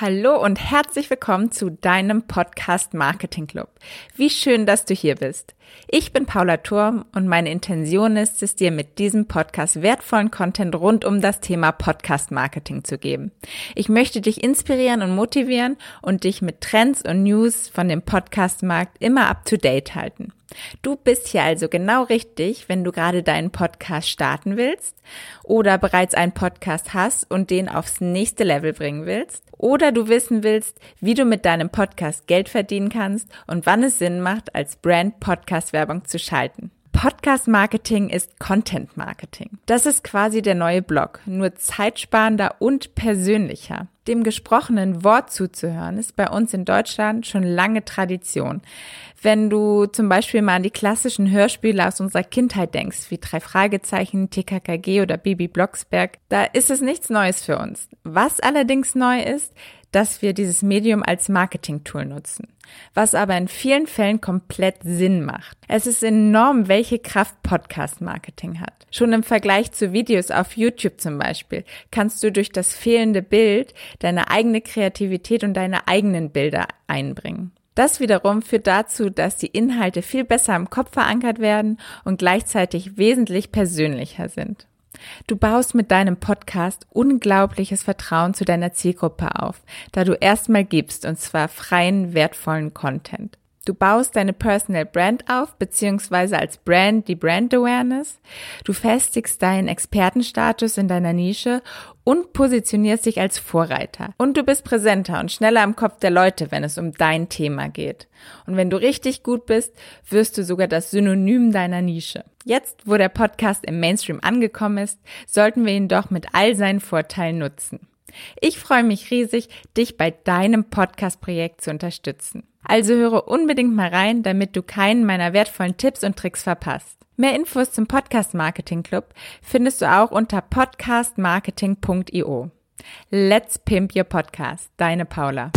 Hallo und herzlich willkommen zu deinem Podcast Marketing Club. Wie schön, dass du hier bist. Ich bin Paula Turm und meine Intention ist es, dir mit diesem Podcast wertvollen Content rund um das Thema Podcast Marketing zu geben. Ich möchte dich inspirieren und motivieren und dich mit Trends und News von dem Podcast Markt immer up to date halten. Du bist hier also genau richtig, wenn du gerade deinen Podcast starten willst oder bereits einen Podcast hast und den aufs nächste Level bringen willst oder du wissen willst, wie du mit deinem Podcast Geld verdienen kannst und wann es Sinn macht, als Brand Podcast-Werbung zu schalten. Podcast Marketing ist Content Marketing. Das ist quasi der neue Blog, nur zeitsparender und persönlicher. Dem gesprochenen Wort zuzuhören ist bei uns in Deutschland schon lange Tradition. Wenn du zum Beispiel mal an die klassischen Hörspiele aus unserer Kindheit denkst, wie drei Fragezeichen, TKKG oder Bibi Blocksberg, da ist es nichts Neues für uns. Was allerdings neu ist, dass wir dieses Medium als Marketing-Tool nutzen, was aber in vielen Fällen komplett Sinn macht. Es ist enorm, welche Kraft Podcast-Marketing hat. Schon im Vergleich zu Videos auf YouTube zum Beispiel kannst du durch das fehlende Bild deine eigene Kreativität und deine eigenen Bilder einbringen. Das wiederum führt dazu, dass die Inhalte viel besser im Kopf verankert werden und gleichzeitig wesentlich persönlicher sind. Du baust mit deinem Podcast unglaubliches Vertrauen zu deiner Zielgruppe auf, da du erstmal gibst, und zwar freien, wertvollen Content. Du baust deine Personal Brand auf, beziehungsweise als Brand die Brand Awareness. Du festigst deinen Expertenstatus in deiner Nische und positionierst dich als Vorreiter. Und du bist präsenter und schneller im Kopf der Leute, wenn es um dein Thema geht. Und wenn du richtig gut bist, wirst du sogar das Synonym deiner Nische. Jetzt, wo der Podcast im Mainstream angekommen ist, sollten wir ihn doch mit all seinen Vorteilen nutzen. Ich freue mich riesig, dich bei deinem Podcast-Projekt zu unterstützen. Also höre unbedingt mal rein, damit du keinen meiner wertvollen Tipps und Tricks verpasst. Mehr Infos zum Podcast Marketing Club findest du auch unter podcastmarketing.io. Let's pimp your podcast. Deine Paula.